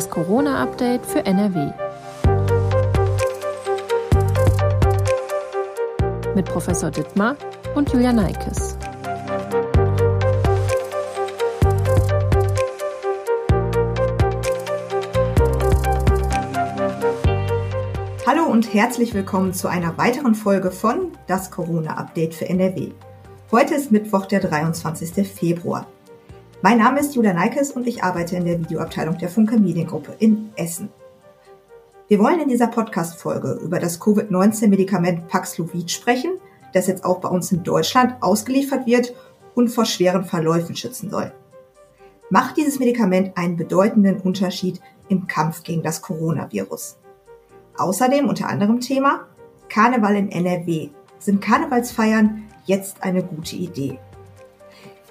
Das Corona-Update für NRW. Mit Professor Dittmar und Julia Neikes. Hallo und herzlich willkommen zu einer weiteren Folge von Das Corona-Update für NRW. Heute ist Mittwoch, der 23. Februar. Mein Name ist Julia Neikes und ich arbeite in der Videoabteilung der Funke Mediengruppe in Essen. Wir wollen in dieser Podcast-Folge über das Covid-19-Medikament Paxlovid sprechen, das jetzt auch bei uns in Deutschland ausgeliefert wird und vor schweren Verläufen schützen soll. Macht dieses Medikament einen bedeutenden Unterschied im Kampf gegen das Coronavirus? Außerdem unter anderem Thema Karneval in NRW. Sind Karnevalsfeiern jetzt eine gute Idee?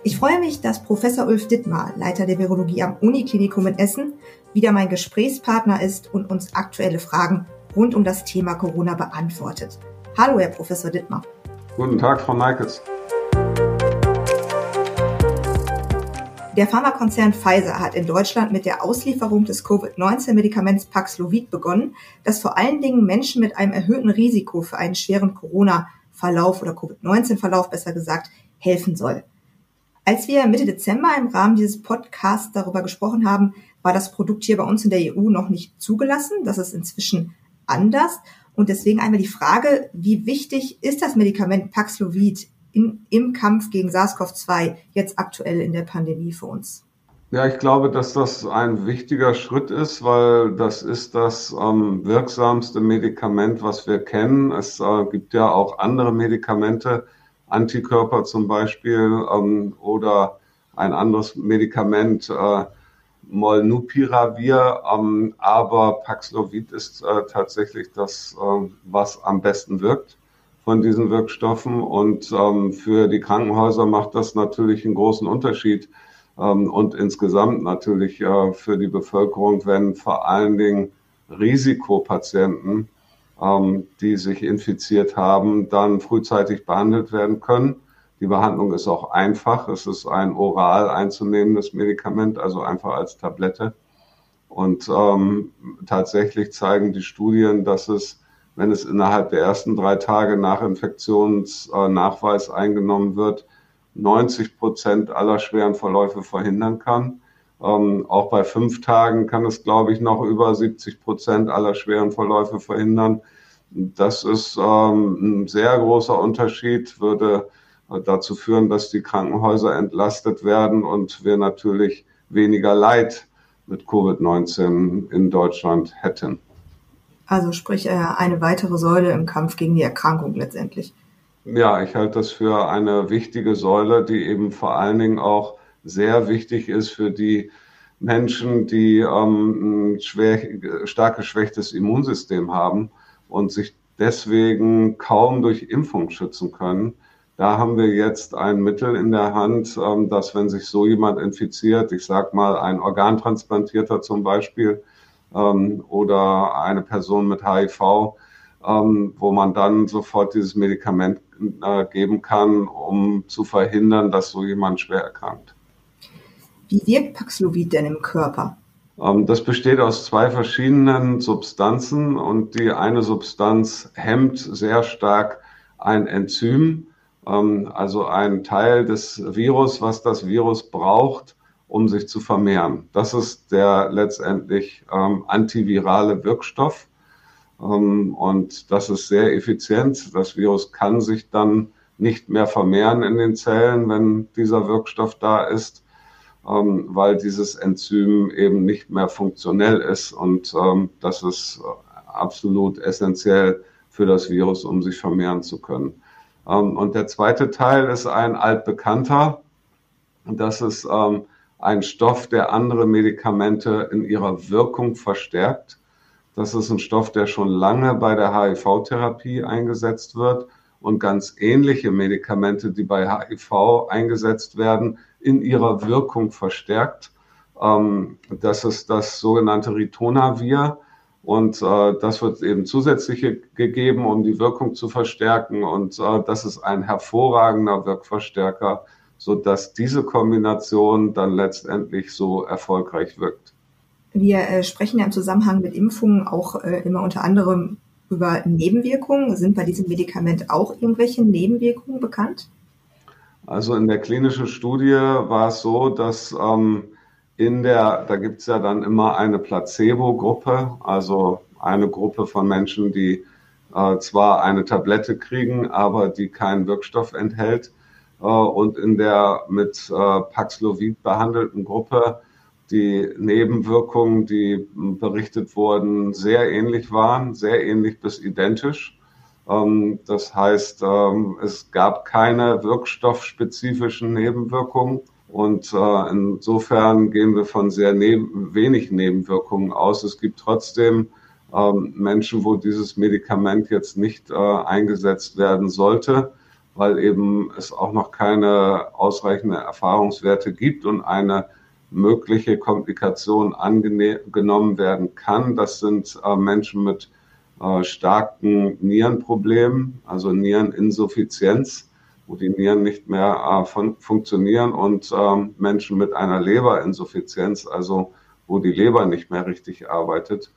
Ich freue mich, dass Professor Ulf Dittmar, Leiter der Virologie am Uniklinikum in Essen, wieder mein Gesprächspartner ist und uns aktuelle Fragen rund um das Thema Corona beantwortet. Hallo, Herr Professor Dittmar. Guten Tag, Frau Neikes. Der Pharmakonzern Pfizer hat in Deutschland mit der Auslieferung des Covid-19-Medikaments Paxlovid begonnen, das vor allen Dingen Menschen mit einem erhöhten Risiko für einen schweren Corona-Verlauf oder Covid-19-Verlauf besser gesagt helfen soll. Als wir Mitte Dezember im Rahmen dieses Podcasts darüber gesprochen haben, war das Produkt hier bei uns in der EU noch nicht zugelassen. Das ist inzwischen anders. Und deswegen einmal die Frage, wie wichtig ist das Medikament Paxlovid in, im Kampf gegen SARS-CoV-2 jetzt aktuell in der Pandemie für uns? Ja, ich glaube, dass das ein wichtiger Schritt ist, weil das ist das ähm, wirksamste Medikament, was wir kennen. Es äh, gibt ja auch andere Medikamente, Antikörper zum Beispiel ähm, oder ein anderes Medikament, äh, Molnupiravir, ähm, aber Paxlovid ist äh, tatsächlich das, äh, was am besten wirkt von diesen Wirkstoffen. Und ähm, für die Krankenhäuser macht das natürlich einen großen Unterschied ähm, und insgesamt natürlich äh, für die Bevölkerung, wenn vor allen Dingen Risikopatienten ähm, die sich infiziert haben, dann frühzeitig behandelt werden können. Die Behandlung ist auch einfach. Es ist ein oral einzunehmendes Medikament, also einfach als Tablette. Und ähm, tatsächlich zeigen die Studien, dass es, wenn es innerhalb der ersten drei Tage nach Infektionsnachweis eingenommen wird, 90 Prozent aller schweren Verläufe verhindern kann. Ähm, auch bei fünf Tagen kann es, glaube ich, noch über 70 Prozent aller schweren Verläufe verhindern. Das ist ähm, ein sehr großer Unterschied, würde dazu führen, dass die Krankenhäuser entlastet werden und wir natürlich weniger Leid mit Covid-19 in Deutschland hätten. Also sprich äh, eine weitere Säule im Kampf gegen die Erkrankung letztendlich. Ja, ich halte das für eine wichtige Säule, die eben vor allen Dingen auch sehr wichtig ist für die Menschen, die ähm, ein schwer, stark geschwächtes Immunsystem haben und sich deswegen kaum durch Impfung schützen können. Da haben wir jetzt ein Mittel in der Hand, ähm, dass wenn sich so jemand infiziert, ich sage mal ein Organtransplantierter zum Beispiel ähm, oder eine Person mit HIV, ähm, wo man dann sofort dieses Medikament äh, geben kann, um zu verhindern, dass so jemand schwer erkrankt. Wie wirkt Paxlovid denn im Körper? Ähm, das besteht aus zwei verschiedenen Substanzen und die eine Substanz hemmt sehr stark ein Enzym, ähm, also ein Teil des Virus, was das Virus braucht, um sich zu vermehren. Das ist der letztendlich ähm, antivirale Wirkstoff und das ist sehr effizient. Das Virus kann sich dann nicht mehr vermehren in den Zellen, wenn dieser Wirkstoff da ist ähm, weil dieses Enzym eben nicht mehr funktionell ist und ähm, das ist absolut essentiell für das Virus, um sich vermehren zu können. Ähm, und der zweite Teil ist ein altbekannter. Das ist ähm, ein Stoff, der andere Medikamente in ihrer Wirkung verstärkt. Das ist ein Stoff, der schon lange bei der HIV-Therapie eingesetzt wird und ganz ähnliche Medikamente, die bei HIV eingesetzt werden, in ihrer Wirkung verstärkt. Ähm, das ist das sogenannte Ritonavir. Und äh, das wird eben zusätzlich gegeben, um die Wirkung zu verstärken. Und äh, das ist ein hervorragender Wirkverstärker, so dass diese Kombination dann letztendlich so erfolgreich wirkt. Wir äh, sprechen ja im Zusammenhang mit Impfungen auch immer unter anderem über Nebenwirkungen. Sind bei diesem Medikament auch irgendwelche Nebenwirkungen bekannt? Also in der klinischen Studie war es so, dass ähm, in der, da gibt es ja dann immer eine Placebo-Gruppe, also eine Gruppe von Menschen, die äh, zwar eine Tablette kriegen, aber die keinen Wirkstoff enthält. Äh, und in der mit äh, Paxlovid behandelten Gruppe die Nebenwirkungen, die berichtet wurden, sehr ähnlich waren, sehr ähnlich bis identisch. Ähm, das heißt, ähm, es gab keine wirkstoffspezifischen Nebenwirkungen. Und äh, insofern gehen wir von sehr neben, wenig Nebenwirkungen aus. Es gibt trotzdem ähm, Menschen, wo dieses Medikament jetzt nicht äh, eingesetzt werden sollte, weil eben es auch noch keine ausreichende Erfahrungswerte gibt und eine mögliche Komplikation angenommen werden kann. Das sind äh, Menschen mit äh, starken Nierenproblemen, also Niereninsuffizienz, wo die Nieren nicht mehr äh, fun funktionieren und ähm, Menschen mit einer Leberinsuffizienz, also wo die Leber nicht mehr richtig arbeitet.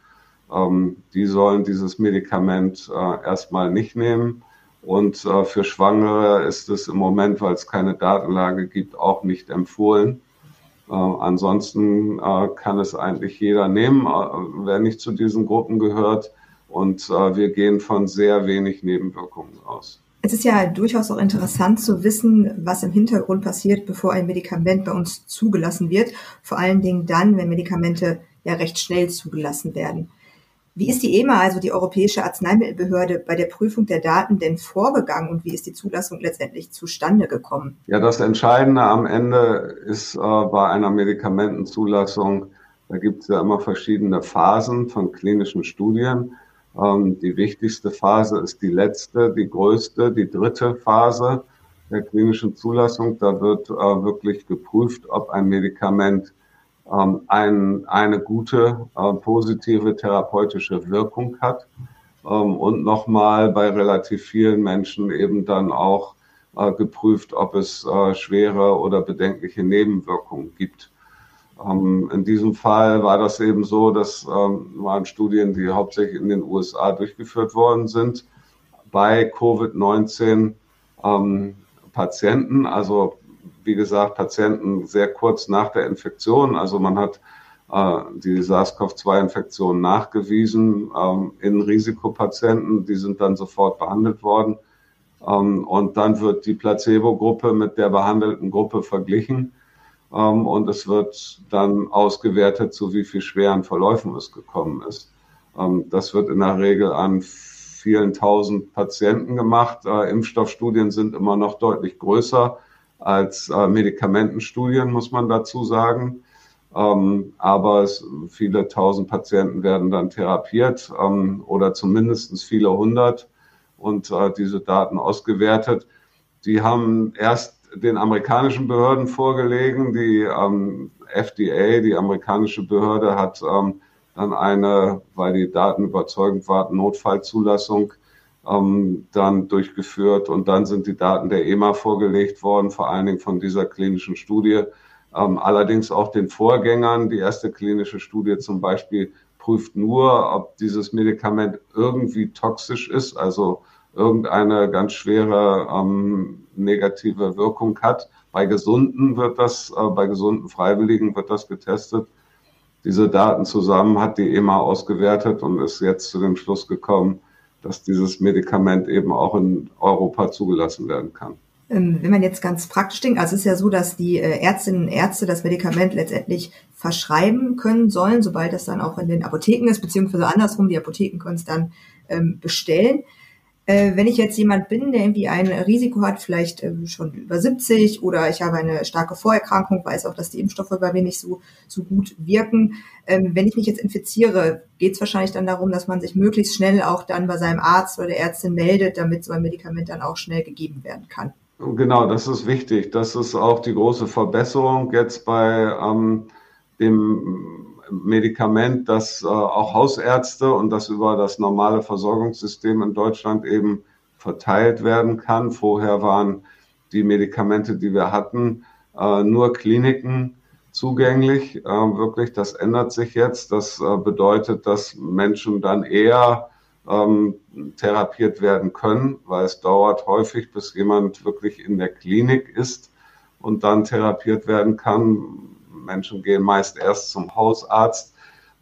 Ähm, die sollen dieses Medikament äh, erstmal nicht nehmen. Und äh, für Schwangere ist es im Moment, weil es keine Datenlage gibt, auch nicht empfohlen. Äh, ansonsten äh, kann es eigentlich jeder nehmen, äh, wer nicht zu diesen Gruppen gehört. Und äh, wir gehen von sehr wenig Nebenwirkungen aus. Es ist ja durchaus auch interessant zu wissen, was im Hintergrund passiert, bevor ein Medikament bei uns zugelassen wird. Vor allen Dingen dann, wenn Medikamente ja recht schnell zugelassen werden. Wie ist die EMA, also die Europäische Arzneimittelbehörde, bei der Prüfung der Daten denn vorgegangen und wie ist die Zulassung letztendlich zustande gekommen? Ja, das Entscheidende am Ende ist äh, bei einer Medikamentenzulassung, da gibt es ja immer verschiedene Phasen von klinischen Studien. Ähm, die wichtigste Phase ist die letzte, die größte, die dritte Phase der klinischen Zulassung. Da wird äh, wirklich geprüft, ob ein Medikament ähm, ein, eine gute äh, positive therapeutische Wirkung hat ähm, und nochmal bei relativ vielen Menschen eben dann auch äh, geprüft, ob es äh, schwere oder bedenkliche Nebenwirkungen gibt. Ähm, in diesem Fall war das eben so, das ähm, waren Studien, die hauptsächlich in den USA durchgeführt worden sind bei Covid-19 ähm, Patienten, also wie gesagt, Patienten sehr kurz nach der Infektion. Also man hat äh, die SARS-CoV-2-Infektion nachgewiesen ähm, in Risikopatienten. Die sind dann sofort behandelt worden. Ähm, und dann wird die Placebo-Gruppe mit der behandelten Gruppe verglichen. Ähm, und es wird dann ausgewertet, zu wie viel schweren Verläufen es gekommen ist. Ähm, das wird in der Regel an vielen tausend Patienten gemacht. Äh, Impfstoffstudien sind immer noch deutlich größer als äh, Medikamentenstudien, muss man dazu sagen. Ähm, aber es, viele tausend Patienten werden dann therapiert ähm, oder zumindest viele hundert und äh, diese Daten ausgewertet. Die haben erst den amerikanischen Behörden vorgelegen. Die ähm, FDA, die amerikanische Behörde, hat ähm, dann eine, weil die Daten überzeugend waren, Notfallzulassung ähm, dann durchgeführt und dann sind die Daten der EMA vorgelegt worden, vor allen Dingen von dieser klinischen Studie. Ähm, allerdings auch den Vorgängern. Die erste klinische Studie zum Beispiel prüft nur, ob dieses Medikament irgendwie toxisch ist, also irgendeine ganz schwere ähm, negative Wirkung hat. Bei Gesunden wird das, äh, bei gesunden Freiwilligen wird das getestet. Diese Daten zusammen hat die EMA ausgewertet und ist jetzt zu dem Schluss gekommen, dass dieses Medikament eben auch in Europa zugelassen werden kann. Ähm, wenn man jetzt ganz praktisch denkt, also es ist ja so, dass die äh, Ärztinnen und Ärzte das Medikament letztendlich verschreiben können sollen, sobald das dann auch in den Apotheken ist, beziehungsweise andersrum, die Apotheken können es dann ähm, bestellen. Äh, wenn ich jetzt jemand bin, der irgendwie ein Risiko hat, vielleicht äh, schon über 70 oder ich habe eine starke Vorerkrankung, weiß auch, dass die Impfstoffe bei mir nicht so, so gut wirken. Ähm, wenn ich mich jetzt infiziere, geht es wahrscheinlich dann darum, dass man sich möglichst schnell auch dann bei seinem Arzt oder der Ärztin meldet, damit so ein Medikament dann auch schnell gegeben werden kann. Genau, das ist wichtig. Das ist auch die große Verbesserung jetzt bei ähm, dem Medikament, das äh, auch Hausärzte und das über das normale Versorgungssystem in Deutschland eben verteilt werden kann. Vorher waren die Medikamente, die wir hatten, äh, nur Kliniken zugänglich. Äh, wirklich, das ändert sich jetzt. Das bedeutet, dass Menschen dann eher ähm, therapiert werden können, weil es dauert häufig, bis jemand wirklich in der Klinik ist und dann therapiert werden kann. Menschen gehen meist erst zum Hausarzt,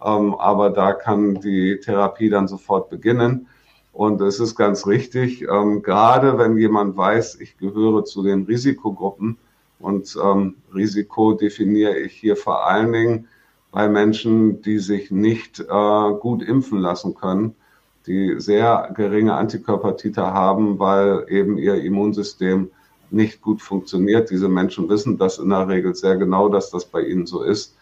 ähm, aber da kann die Therapie dann sofort beginnen. Und es ist ganz richtig, ähm, gerade wenn jemand weiß, ich gehöre zu den Risikogruppen, und ähm, Risiko definiere ich hier vor allen Dingen bei Menschen, die sich nicht äh, gut impfen lassen können, die sehr geringe Antikörpertiter haben, weil eben ihr Immunsystem nicht gut funktioniert. Diese Menschen wissen das in der Regel sehr genau, dass das bei ihnen so ist,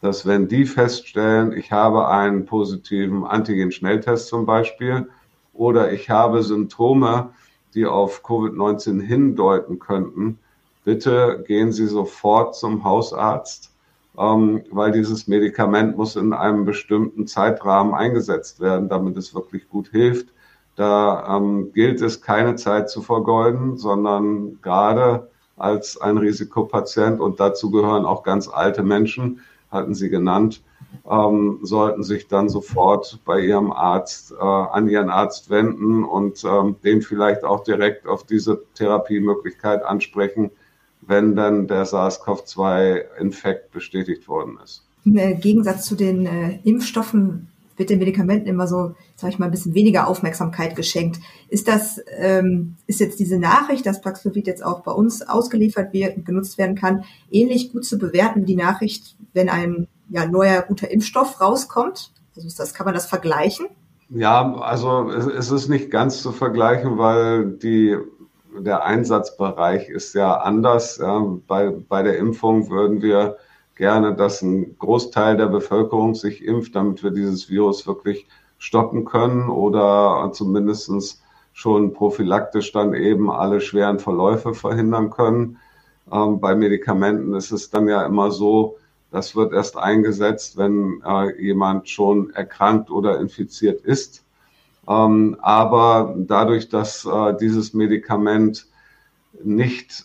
dass wenn die feststellen, ich habe einen positiven Antigen-Schnelltest zum Beispiel oder ich habe Symptome, die auf Covid-19 hindeuten könnten, bitte gehen Sie sofort zum Hausarzt, ähm, weil dieses Medikament muss in einem bestimmten Zeitrahmen eingesetzt werden, damit es wirklich gut hilft. Da ähm, gilt es, keine Zeit zu vergeuden, sondern gerade als ein Risikopatient und dazu gehören auch ganz alte Menschen, hatten Sie genannt, ähm, sollten sich dann sofort bei Ihrem Arzt, äh, an Ihren Arzt wenden und ähm, den vielleicht auch direkt auf diese Therapiemöglichkeit ansprechen, wenn dann der SARS-CoV-2-Infekt bestätigt worden ist. Im äh, Gegensatz zu den äh, Impfstoffen wird den Medikamenten immer so, sage ich mal, ein bisschen weniger Aufmerksamkeit geschenkt. Ist das, ähm, ist jetzt diese Nachricht, dass Paxlovid jetzt auch bei uns ausgeliefert wird und genutzt werden kann, ähnlich gut zu bewerten wie die Nachricht, wenn ein ja, neuer guter Impfstoff rauskommt? Also das, kann man das vergleichen? Ja, also es, es ist nicht ganz zu vergleichen, weil die der Einsatzbereich ist ja anders. Ja. Bei, bei der Impfung würden wir gerne, dass ein Großteil der Bevölkerung sich impft, damit wir dieses Virus wirklich stoppen können oder zumindestens schon prophylaktisch dann eben alle schweren Verläufe verhindern können. Ähm, bei Medikamenten ist es dann ja immer so, das wird erst eingesetzt, wenn äh, jemand schon erkrankt oder infiziert ist. Ähm, aber dadurch, dass äh, dieses Medikament nicht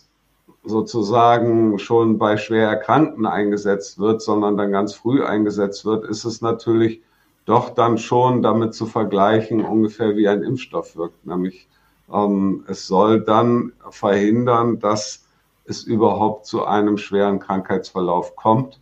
sozusagen schon bei schwer Erkrankten eingesetzt wird, sondern dann ganz früh eingesetzt wird, ist es natürlich doch dann schon damit zu vergleichen, ungefähr wie ein Impfstoff wirkt. Nämlich ähm, es soll dann verhindern, dass es überhaupt zu einem schweren Krankheitsverlauf kommt.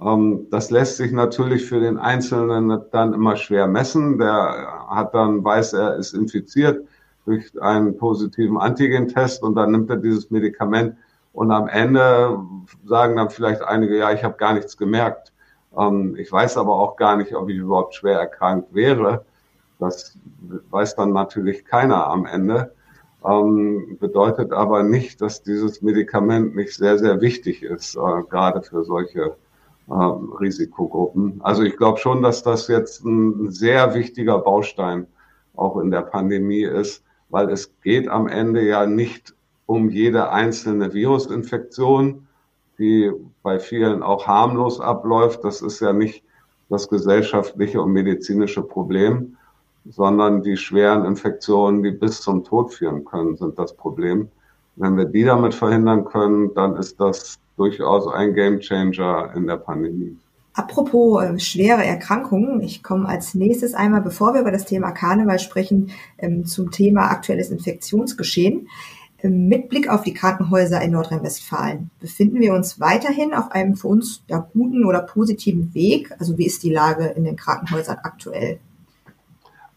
Ähm, das lässt sich natürlich für den Einzelnen dann immer schwer messen. Der hat dann, weiß er, ist infiziert durch einen positiven Antigentest und dann nimmt er dieses Medikament und am Ende sagen dann vielleicht einige, ja, ich habe gar nichts gemerkt. Ähm, ich weiß aber auch gar nicht, ob ich überhaupt schwer erkrankt wäre. Das weiß dann natürlich keiner am Ende. Ähm, bedeutet aber nicht, dass dieses Medikament nicht sehr, sehr wichtig ist, äh, gerade für solche äh, Risikogruppen. Also ich glaube schon, dass das jetzt ein sehr wichtiger Baustein auch in der Pandemie ist, weil es geht am Ende ja nicht um jede einzelne Virusinfektion, die bei vielen auch harmlos abläuft. Das ist ja nicht das gesellschaftliche und medizinische Problem, sondern die schweren Infektionen, die bis zum Tod führen können, sind das Problem. Wenn wir die damit verhindern können, dann ist das durchaus ein Gamechanger in der Pandemie. Apropos äh, schwere Erkrankungen, ich komme als nächstes einmal, bevor wir über das Thema Karneval sprechen, ähm, zum Thema aktuelles Infektionsgeschehen. Ähm, mit Blick auf die Krankenhäuser in Nordrhein-Westfalen befinden wir uns weiterhin auf einem für uns ja, guten oder positiven Weg. Also wie ist die Lage in den Krankenhäusern aktuell?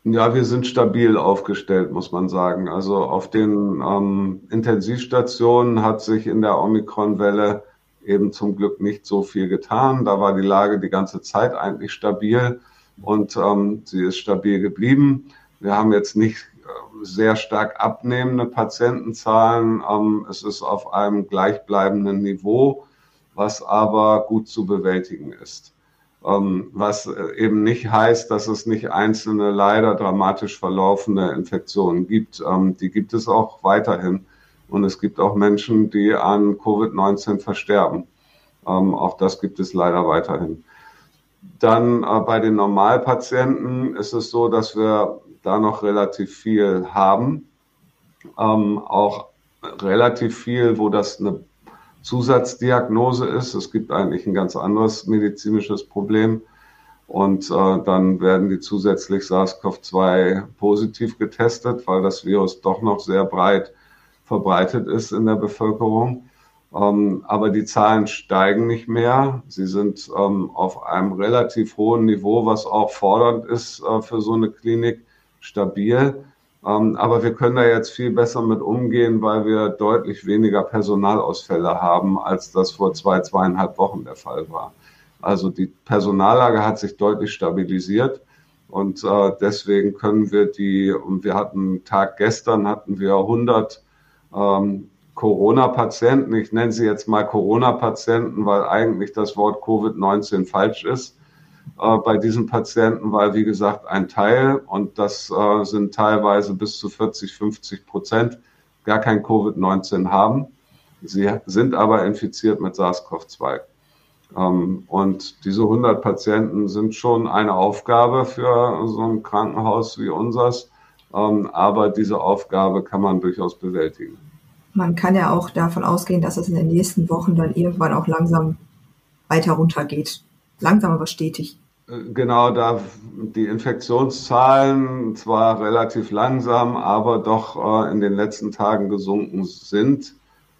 Ja, wir sind stabil aufgestellt, muss man sagen. Also auf den ähm, Intensivstationen hat sich in der Omikron-Welle eben zum Glück nicht so viel getan. Da war die Lage die ganze Zeit eigentlich stabil und ähm, sie ist stabil geblieben. Wir haben jetzt nicht äh, sehr stark abnehmende Patientenzahlen. Ähm, es ist auf einem gleichbleibenden Niveau, was aber gut zu bewältigen ist. Ähm, was äh, eben nicht heißt, dass es nicht einzelne leider dramatisch verlaufende Infektionen gibt. Ähm, die gibt es auch weiterhin. Und es gibt auch Menschen, die an Covid-19 versterben. Ähm, auch das gibt es leider weiterhin. Dann äh, bei den Normalpatienten ist es so, dass wir da noch relativ viel haben. auch relativ viel, wo das eine Zusatzdiagnose ist. Es gibt eigentlich ein ganz anderes medizinisches Problem. Und äh, dann werden die zusätzlich SARS-CoV-2 positiv getestet, weil das Virus doch noch sehr breit verbreitet ist in der Bevölkerung. Ähm, aber die Zahlen steigen nicht mehr. Sie sind ähm, auf einem relativ hohen Niveau, was auch fordernd ist äh, für so eine Klinik, stabil. Ähm, aber wir können da jetzt viel besser mit umgehen, weil wir deutlich weniger Personalausfälle haben, als das vor zwei, zweieinhalb Wochen der Fall war. Also die Personallage hat sich deutlich stabilisiert. Und äh, deswegen können wir die, und wir hatten Tag gestern hatten wir 100 ähm, Corona-Patienten. Ich nenne sie jetzt mal Corona-Patienten, weil eigentlich das Wort Covid-19 falsch ist äh, bei diesen Patienten, weil wie gesagt ein Teil, und das äh, sind teilweise bis zu 40, 50 Prozent, gar kein Covid-19 haben. Sie sind aber infiziert mit SARS-CoV-2. Ähm, und diese 100 Patienten sind schon eine Aufgabe für so ein Krankenhaus wie unseres. Ähm, aber diese Aufgabe kann man durchaus bewältigen. Man kann ja auch davon ausgehen, dass es in den nächsten Wochen dann irgendwann auch langsam weiter runtergeht. Langsam, aber stetig. Äh, genau, da die Infektionszahlen zwar relativ langsam, aber doch äh, in den letzten Tagen gesunken sind,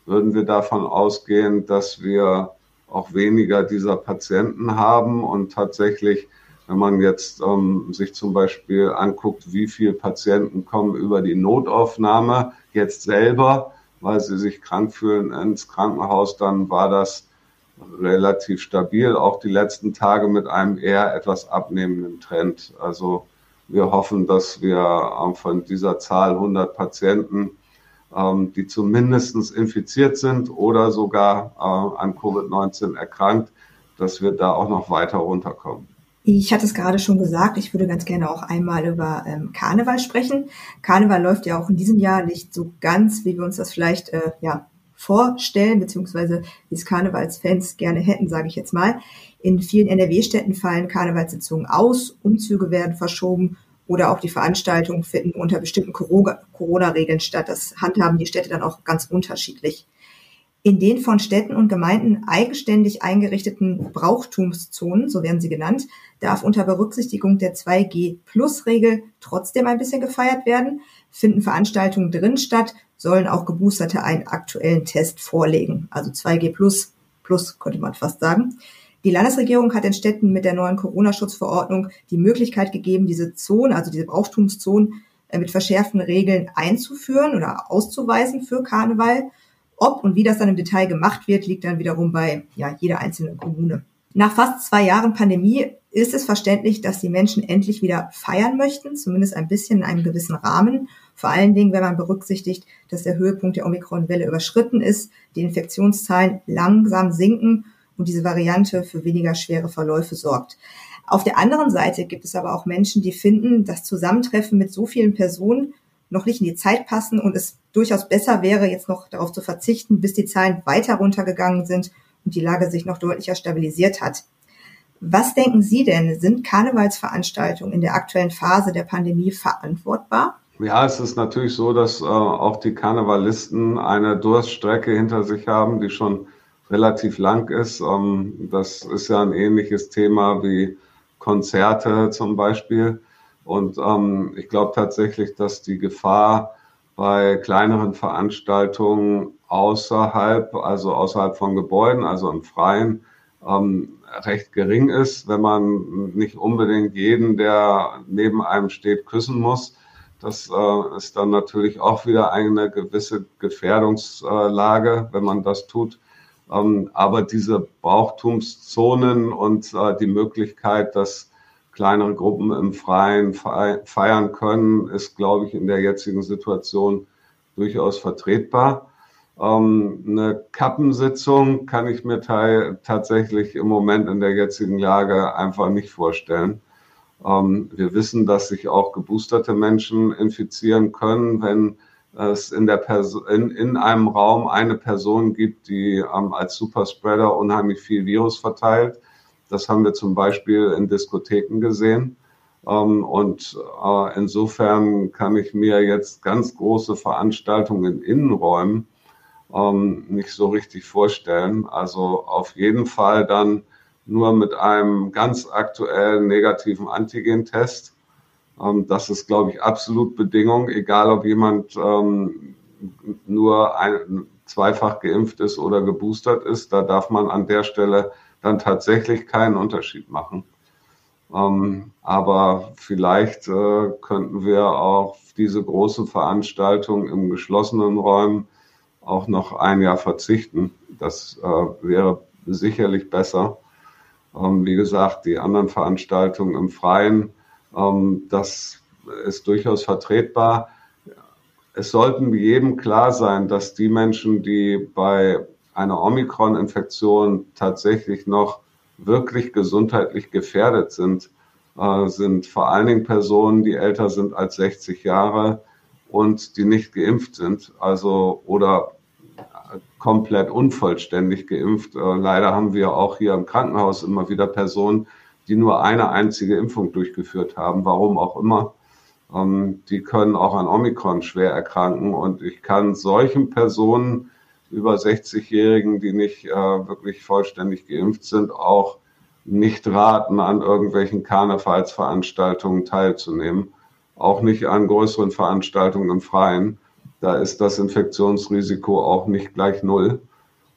würden wir davon ausgehen, dass wir auch weniger dieser Patienten haben und tatsächlich, wenn man jetzt ähm, sich zum Beispiel anguckt, wie viele Patienten kommen über die Notaufnahme jetzt selber, weil sie sich krank fühlen ins Krankenhaus, dann war das relativ stabil, auch die letzten Tage mit einem eher etwas abnehmenden Trend. Also wir hoffen, dass wir ähm, von dieser Zahl 100 Patienten ähm, die zumindest infiziert sind oder sogar äh, an Covid-19 erkrankt, dass wir da auch noch weiter runterkommen. Ich hatte es gerade schon gesagt, ich würde ganz gerne auch einmal über ähm, Karneval sprechen. Karneval läuft ja auch in diesem Jahr nicht so ganz, wie wir uns das vielleicht äh, ja, vorstellen, beziehungsweise wie es Karnevalsfans gerne hätten, sage ich jetzt mal. In vielen NRW-Städten fallen Karnevalssitzungen aus, Umzüge werden verschoben oder auch die Veranstaltungen finden unter bestimmten Corona-Regeln statt. Das handhaben die Städte dann auch ganz unterschiedlich. In den von Städten und Gemeinden eigenständig eingerichteten Brauchtumszonen, so werden sie genannt, darf unter Berücksichtigung der 2G-Plus-Regel trotzdem ein bisschen gefeiert werden. Finden Veranstaltungen drin statt, sollen auch Geboosterte einen aktuellen Test vorlegen. Also 2G Plus, Plus könnte man fast sagen. Die Landesregierung hat den Städten mit der neuen Corona-Schutzverordnung die Möglichkeit gegeben, diese Zonen, also diese Brauchtumszonen, äh, mit verschärften Regeln einzuführen oder auszuweisen für Karneval. Ob und wie das dann im Detail gemacht wird, liegt dann wiederum bei ja, jeder einzelnen Kommune. Nach fast zwei Jahren Pandemie ist es verständlich, dass die Menschen endlich wieder feiern möchten, zumindest ein bisschen in einem gewissen Rahmen. Vor allen Dingen, wenn man berücksichtigt, dass der Höhepunkt der Omikron-Welle überschritten ist, die Infektionszahlen langsam sinken und diese Variante für weniger schwere Verläufe sorgt. Auf der anderen Seite gibt es aber auch Menschen, die finden, das Zusammentreffen mit so vielen Personen noch nicht in die Zeit passen und es durchaus besser wäre, jetzt noch darauf zu verzichten, bis die Zahlen weiter runtergegangen sind und die Lage sich noch deutlicher stabilisiert hat. Was denken Sie denn? Sind Karnevalsveranstaltungen in der aktuellen Phase der Pandemie verantwortbar? Ja, es ist natürlich so, dass äh, auch die Karnevalisten eine Durststrecke hinter sich haben, die schon relativ lang ist. Ähm, das ist ja ein ähnliches Thema wie Konzerte zum Beispiel. Und ähm, ich glaube tatsächlich, dass die Gefahr bei kleineren Veranstaltungen außerhalb, also außerhalb von Gebäuden, also im Freien, ähm, recht gering ist, wenn man nicht unbedingt jeden, der neben einem steht, küssen muss. Das äh, ist dann natürlich auch wieder eine gewisse Gefährdungslage, wenn man das tut. Ähm, aber diese Brauchtumszonen und äh, die Möglichkeit, dass kleinere Gruppen im Freien feiern können, ist, glaube ich, in der jetzigen Situation durchaus vertretbar. Ähm, eine Kappensitzung kann ich mir tatsächlich im Moment in der jetzigen Lage einfach nicht vorstellen. Ähm, wir wissen, dass sich auch geboosterte Menschen infizieren können, wenn es in, der in, in einem Raum eine Person gibt, die ähm, als Superspreader unheimlich viel Virus verteilt. Das haben wir zum Beispiel in Diskotheken gesehen. Ähm, und äh, insofern kann ich mir jetzt ganz große Veranstaltungen in Innenräumen ähm, nicht so richtig vorstellen. Also auf jeden Fall dann nur mit einem ganz aktuellen negativen Antigentest. Ähm, das ist, glaube ich, absolut Bedingung, egal ob jemand nur ein, zweifach geimpft ist oder geboostert ist. Da darf man an der Stelle dann tatsächlich keinen Unterschied machen. Ähm, aber vielleicht äh, könnten wir auch diese großen Veranstaltungen im geschlossenen Räumen auch noch ein Jahr verzichten. Das äh, wäre sicherlich besser. Ähm, wie gesagt, die anderen Veranstaltungen im Freien, ähm, das ist durchaus vertretbar. Es sollten jedem klar sein, dass die Menschen, die bei einer Omikron-Infektion tatsächlich noch wirklich gesundheitlich gefährdet sind, äh, sind vor allen Dingen Personen, die älter sind als 60 Jahre und die nicht geimpft sind, also oder komplett unvollständig geimpft. Äh, leider haben wir auch hier im Krankenhaus immer wieder Personen, die nur eine einzige Impfung durchgeführt haben, warum auch immer. Ähm, die können auch an Omikron schwer erkranken. Und ich kann solchen Personen über 60-Jährigen, die nicht äh, wirklich vollständig geimpft sind, auch nicht raten, an irgendwelchen Karnevalsveranstaltungen teilzunehmen, auch nicht an größeren Veranstaltungen im Freien. Da ist das Infektionsrisiko auch nicht gleich null.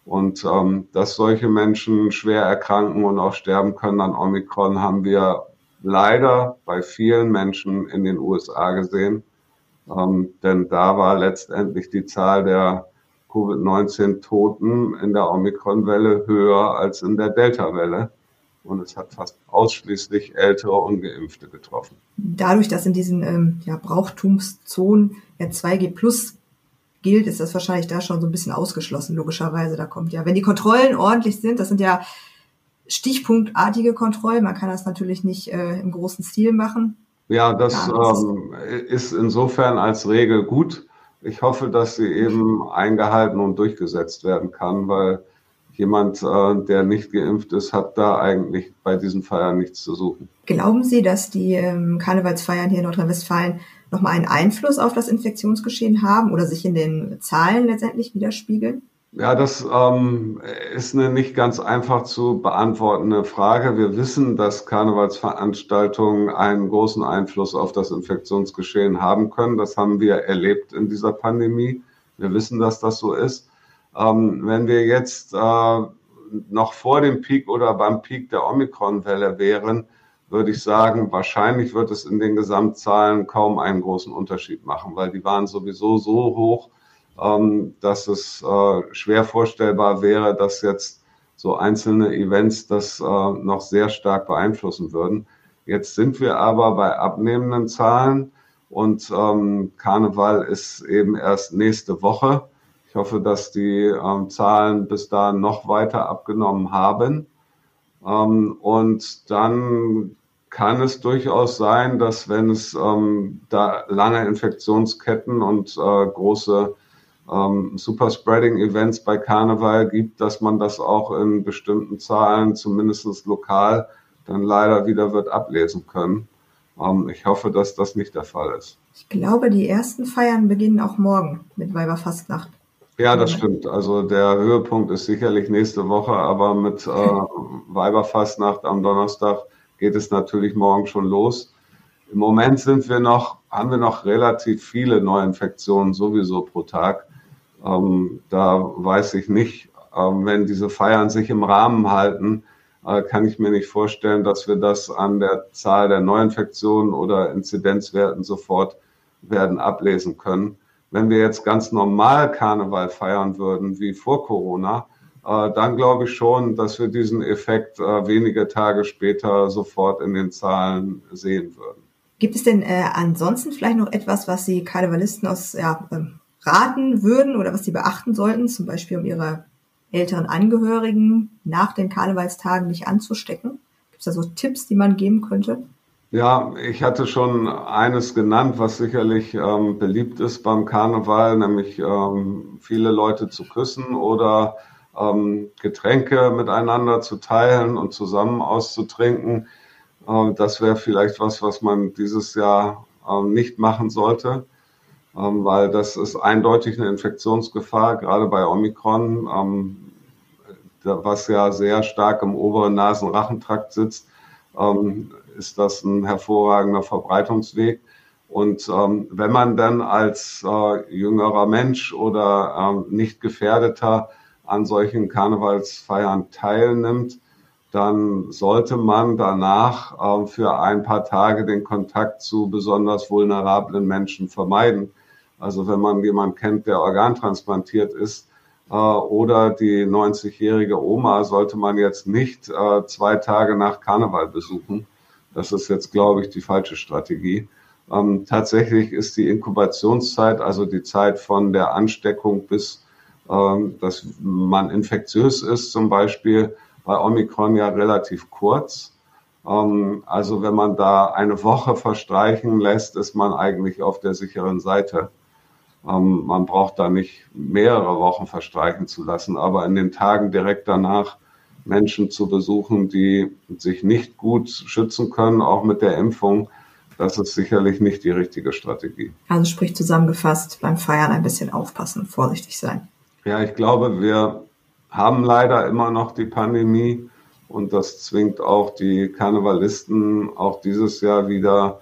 Und ähm, dass solche Menschen schwer erkranken und auch sterben können an Omikron, haben wir leider bei vielen Menschen in den USA gesehen. Ähm, denn da war letztendlich die Zahl der Covid-19-Toten in der Omikron-Welle höher als in der Delta-Welle und es hat fast ausschließlich ältere Ungeimpfte getroffen. Dadurch, dass in diesen ähm, ja, Brauchtumszonen ja 2G plus gilt, ist das wahrscheinlich da schon so ein bisschen ausgeschlossen, logischerweise. Da kommt ja, wenn die Kontrollen ordentlich sind, das sind ja stichpunktartige Kontrollen, man kann das natürlich nicht äh, im großen Stil machen. Ja, das ähm, ist insofern als Regel gut. Ich hoffe, dass sie eben eingehalten und durchgesetzt werden kann, weil jemand, äh, der nicht geimpft ist, hat da eigentlich bei diesen Feiern nichts zu suchen. Glauben Sie, dass die ähm, Karnevalsfeiern hier in Nordrhein-Westfalen nochmal einen Einfluss auf das Infektionsgeschehen haben oder sich in den Zahlen letztendlich widerspiegeln? Ja, das ähm, ist eine nicht ganz einfach zu beantwortende Frage. Wir wissen, dass Karnevalsveranstaltungen einen großen Einfluss auf das Infektionsgeschehen haben können. Das haben wir erlebt in dieser Pandemie. Wir wissen, dass das so ist. Ähm, wenn wir jetzt äh, noch vor dem Peak oder beim Peak der Omikron-Welle wären, würde ich sagen, wahrscheinlich wird es in den Gesamtzahlen kaum einen großen Unterschied machen, weil die waren sowieso so hoch, ähm, dass es äh, schwer vorstellbar wäre, dass jetzt so einzelne Events das äh, noch sehr stark beeinflussen würden. Jetzt sind wir aber bei abnehmenden Zahlen und ähm, Karneval ist eben erst nächste Woche. Ich hoffe, dass die ähm, Zahlen bis dahin noch weiter abgenommen haben. Ähm, und dann kann es durchaus sein, dass wenn es ähm, da lange Infektionsketten und äh, große ähm, Superspreading-Events bei Karneval gibt, dass man das auch in bestimmten Zahlen, zumindest lokal, dann leider wieder wird ablesen können. Ähm, ich hoffe, dass das nicht der Fall ist. Ich glaube, die ersten Feiern beginnen auch morgen mit Weiberfastnacht. Ja, das stimmt. Also der Höhepunkt ist sicherlich nächste Woche, aber mit äh, Weiberfastnacht am Donnerstag geht es natürlich morgen schon los. Im Moment sind wir noch, haben wir noch relativ viele Neuinfektionen sowieso pro Tag. Ähm, da weiß ich nicht, ähm, wenn diese Feiern sich im Rahmen halten, äh, kann ich mir nicht vorstellen, dass wir das an der Zahl der Neuinfektionen oder Inzidenzwerten sofort werden ablesen können. Wenn wir jetzt ganz normal Karneval feiern würden wie vor Corona, äh, dann glaube ich schon, dass wir diesen Effekt äh, wenige Tage später sofort in den Zahlen sehen würden. Gibt es denn äh, ansonsten vielleicht noch etwas, was Sie Karnevalisten aus ja, ähm, raten würden oder was sie beachten sollten, zum Beispiel um ihre älteren Angehörigen nach den Karnevalstagen nicht anzustecken? Gibt es da so Tipps, die man geben könnte? Ja, ich hatte schon eines genannt, was sicherlich ähm, beliebt ist beim Karneval, nämlich ähm, viele Leute zu küssen oder ähm, Getränke miteinander zu teilen und zusammen auszutrinken. Äh, das wäre vielleicht was, was man dieses Jahr ähm, nicht machen sollte. Ähm, weil das ist eindeutig eine Infektionsgefahr, gerade bei Omikron, ähm, was ja sehr stark im oberen Nasenrachentrakt sitzt, ähm, ist das ein hervorragender Verbreitungsweg. Und ähm, wenn man dann als äh, jüngerer Mensch oder ähm, nicht gefährdeter an solchen Karnevalsfeiern teilnimmt, dann sollte man danach äh, für ein paar Tage den Kontakt zu besonders vulnerablen Menschen vermeiden. Also wenn man jemanden kennt, der organtransplantiert ist äh, oder die 90-jährige Oma, sollte man jetzt nicht äh, zwei Tage nach Karneval besuchen. Das ist jetzt, glaube ich, die falsche Strategie. Ähm, tatsächlich ist die Inkubationszeit, also die Zeit von der Ansteckung bis ähm, dass man infektiös ist, zum Beispiel bei Omikron ja relativ kurz. Ähm, also wenn man da eine Woche verstreichen lässt, ist man eigentlich auf der sicheren Seite. Ähm, man braucht da nicht mehrere Wochen verstreichen zu lassen, aber in den Tagen direkt danach Menschen zu besuchen, die sich nicht gut schützen können, auch mit der Impfung, das ist sicherlich nicht die richtige Strategie. Also sprich zusammengefasst, beim Feiern ein bisschen aufpassen, vorsichtig sein. Ja, ich glaube, wir haben leider immer noch die Pandemie und das zwingt auch die Karnevalisten auch dieses Jahr wieder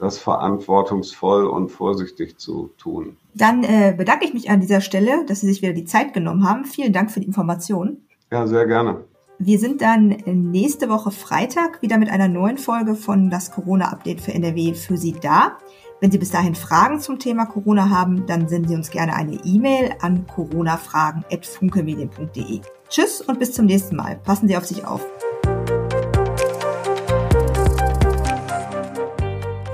das verantwortungsvoll und vorsichtig zu tun. Dann äh, bedanke ich mich an dieser Stelle, dass Sie sich wieder die Zeit genommen haben. Vielen Dank für die Informationen. Ja, sehr gerne. Wir sind dann nächste Woche Freitag wieder mit einer neuen Folge von das Corona-Update für NRW für Sie da. Wenn Sie bis dahin Fragen zum Thema Corona haben, dann senden Sie uns gerne eine E-Mail an coronafragen.funkelmedien.de. Tschüss und bis zum nächsten Mal. Passen Sie auf sich auf.